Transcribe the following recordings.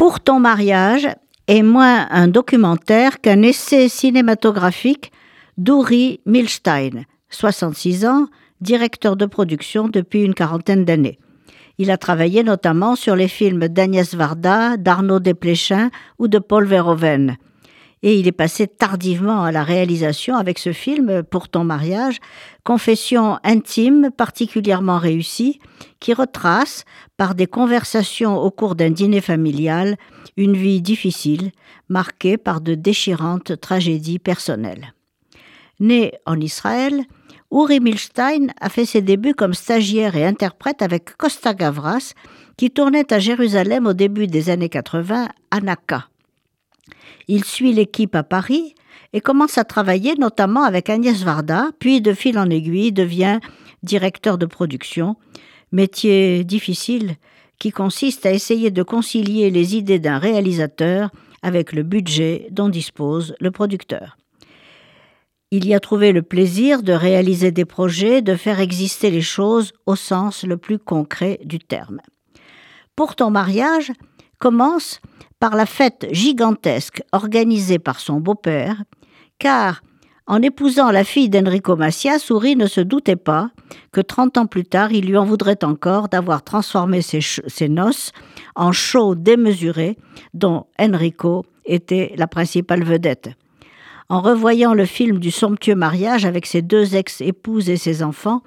Pour ton mariage est moins un documentaire qu'un essai cinématographique d'Uri Milstein, 66 ans, directeur de production depuis une quarantaine d'années. Il a travaillé notamment sur les films d'Agnès Varda, d'Arnaud Desplechin ou de Paul Verhoeven. Et il est passé tardivement à la réalisation avec ce film Pour ton mariage, confession intime particulièrement réussie, qui retrace, par des conversations au cours d'un dîner familial, une vie difficile, marquée par de déchirantes tragédies personnelles. Né en Israël, Uri Milstein a fait ses débuts comme stagiaire et interprète avec Costa Gavras, qui tournait à Jérusalem au début des années 80 à. Il suit l'équipe à Paris et commence à travailler notamment avec Agnès Varda, puis de fil en aiguille devient directeur de production, métier difficile qui consiste à essayer de concilier les idées d'un réalisateur avec le budget dont dispose le producteur. Il y a trouvé le plaisir de réaliser des projets, de faire exister les choses au sens le plus concret du terme. Pour ton mariage commence par la fête gigantesque organisée par son beau-père, car en épousant la fille d'Enrico Macias, Souris ne se doutait pas que trente ans plus tard, il lui en voudrait encore d'avoir transformé ses, ses, noces en show démesuré dont Enrico était la principale vedette. En revoyant le film du somptueux mariage avec ses deux ex-épouses et ses enfants,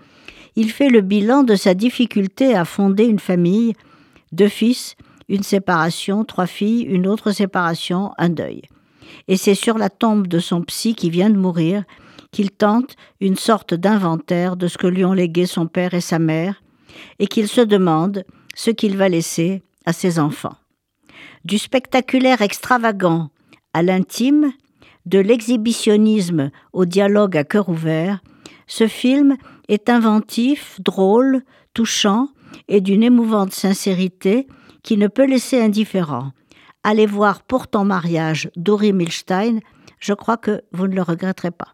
il fait le bilan de sa difficulté à fonder une famille, deux fils, une séparation, trois filles, une autre séparation, un deuil. Et c'est sur la tombe de son psy qui vient de mourir qu'il tente une sorte d'inventaire de ce que lui ont légué son père et sa mère, et qu'il se demande ce qu'il va laisser à ses enfants. Du spectaculaire extravagant à l'intime, de l'exhibitionnisme au dialogue à cœur ouvert, ce film est inventif, drôle, touchant et d'une émouvante sincérité qui ne peut laisser indifférent. Allez voir Pour ton mariage d'Ori Milstein, je crois que vous ne le regretterez pas.